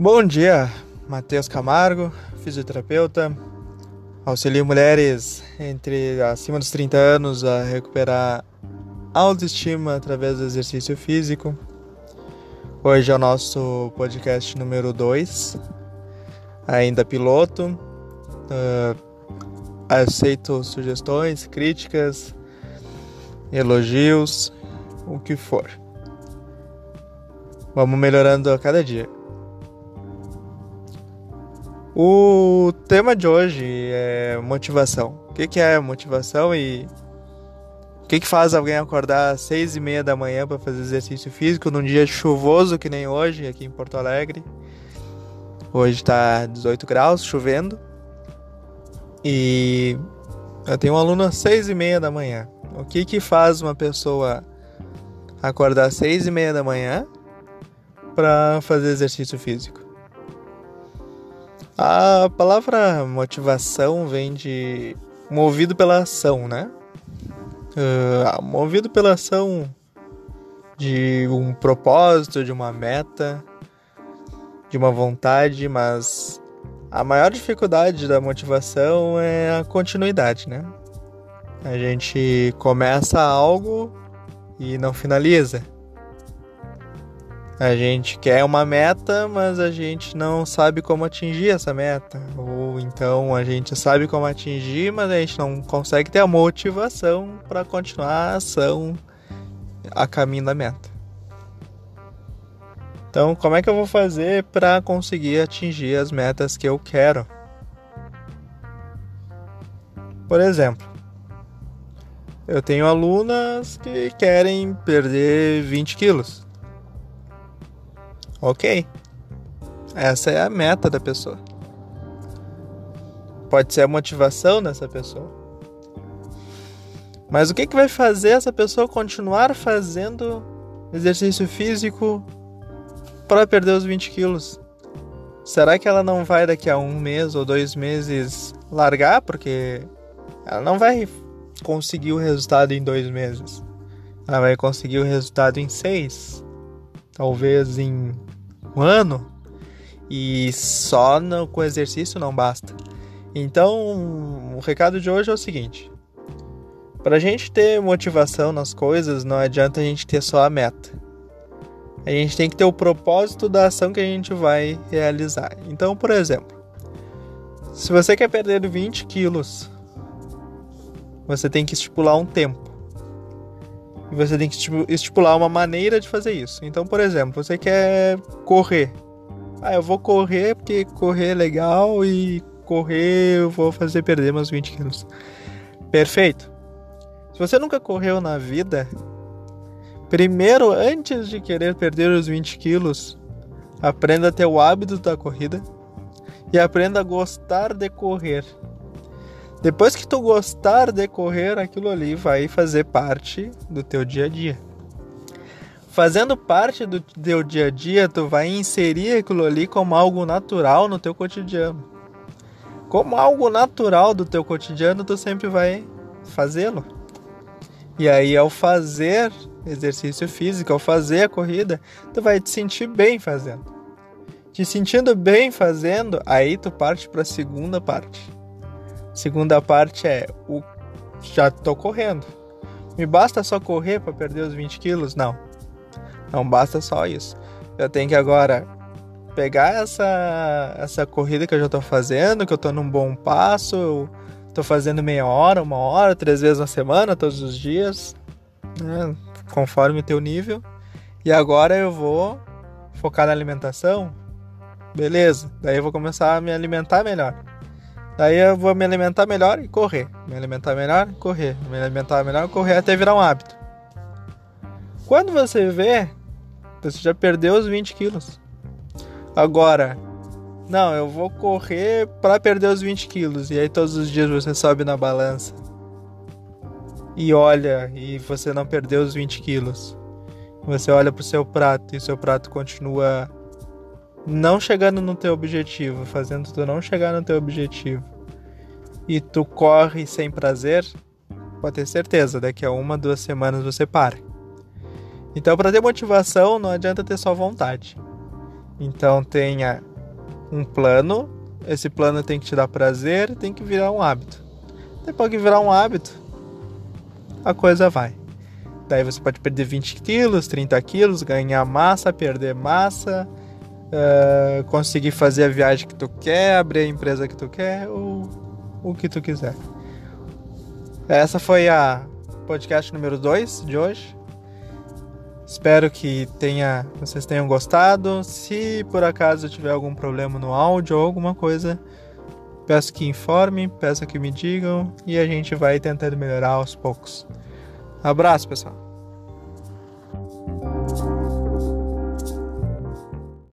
Bom dia, Matheus Camargo, fisioterapeuta. Auxilio mulheres entre acima dos 30 anos a recuperar autoestima através do exercício físico. Hoje é o nosso podcast número 2, ainda piloto. Uh, aceito sugestões, críticas, elogios, o que for. Vamos melhorando a cada dia. O tema de hoje é motivação. O que, é motivação e o que, que faz alguém acordar às seis e meia da manhã para fazer exercício físico num dia chuvoso que nem hoje aqui em Porto Alegre? Hoje está 18 graus, chovendo. E eu tenho um aluno às seis e meia da manhã. O que que faz uma pessoa acordar às seis e meia da manhã para fazer exercício físico? A palavra motivação vem de movido pela ação, né? Uh, movido pela ação de um propósito, de uma meta, de uma vontade, mas a maior dificuldade da motivação é a continuidade, né? A gente começa algo e não finaliza. A gente quer uma meta, mas a gente não sabe como atingir essa meta. Ou então a gente sabe como atingir, mas a gente não consegue ter a motivação para continuar a ação a caminho da meta. Então, como é que eu vou fazer para conseguir atingir as metas que eu quero? Por exemplo, eu tenho alunas que querem perder 20 quilos. Ok. Essa é a meta da pessoa. Pode ser a motivação dessa pessoa. Mas o que, que vai fazer essa pessoa continuar fazendo exercício físico para perder os 20 quilos? Será que ela não vai daqui a um mês ou dois meses largar? Porque ela não vai conseguir o resultado em dois meses. Ela vai conseguir o resultado em seis, talvez em um ano e só no, com exercício não basta. Então, o recado de hoje é o seguinte: para a gente ter motivação nas coisas, não adianta a gente ter só a meta. A gente tem que ter o propósito da ação que a gente vai realizar. Então, por exemplo, se você quer perder 20 quilos, você tem que estipular um tempo. E você tem que estipular uma maneira de fazer isso. Então, por exemplo, você quer correr. Ah, eu vou correr porque correr é legal e correr eu vou fazer perder meus 20 quilos. Perfeito. Se você nunca correu na vida, primeiro, antes de querer perder os 20 quilos, aprenda a ter o hábito da corrida e aprenda a gostar de correr. Depois que tu gostar de correr, aquilo ali vai fazer parte do teu dia a dia. Fazendo parte do teu dia a dia, tu vai inserir aquilo ali como algo natural no teu cotidiano. Como algo natural do teu cotidiano, tu sempre vai fazê-lo. E aí, ao fazer exercício físico, ao fazer a corrida, tu vai te sentir bem fazendo. Te sentindo bem fazendo, aí tu parte para a segunda parte Segunda parte é o já tô correndo. Me basta só correr para perder os 20 quilos? Não. Não basta só isso. Eu tenho que agora pegar essa, essa corrida que eu já tô fazendo, que eu tô num bom passo, eu tô fazendo meia hora, uma hora, três vezes na semana, todos os dias, né? conforme o teu nível. E agora eu vou focar na alimentação. Beleza, daí eu vou começar a me alimentar melhor. Daí eu vou me alimentar melhor e correr. Me alimentar melhor, correr. Me alimentar melhor, correr até virar um hábito. Quando você vê, você já perdeu os 20 quilos. Agora, não, eu vou correr para perder os 20 quilos. E aí todos os dias você sobe na balança. E olha, e você não perdeu os 20 quilos. Você olha pro seu prato e seu prato continua não chegando no teu objetivo, fazendo tu não chegar no teu objetivo, e tu corre sem prazer, pode ter certeza, daqui a uma, duas semanas você para. Então, para ter motivação, não adianta ter só vontade. Então tenha um plano, esse plano tem que te dar prazer, tem que virar um hábito. Depois que virar um hábito, a coisa vai. Daí você pode perder 20 quilos, 30 quilos, ganhar massa, perder massa, uh, conseguir fazer a viagem que tu quer, abrir a empresa que tu quer, ou o que tu quiser. Essa foi a podcast número 2 de hoje. Espero que tenha, vocês tenham gostado. Se por acaso tiver algum problema no áudio ou alguma coisa, peço que informem, peço que me digam e a gente vai tentando melhorar aos poucos. Abraço, pessoal.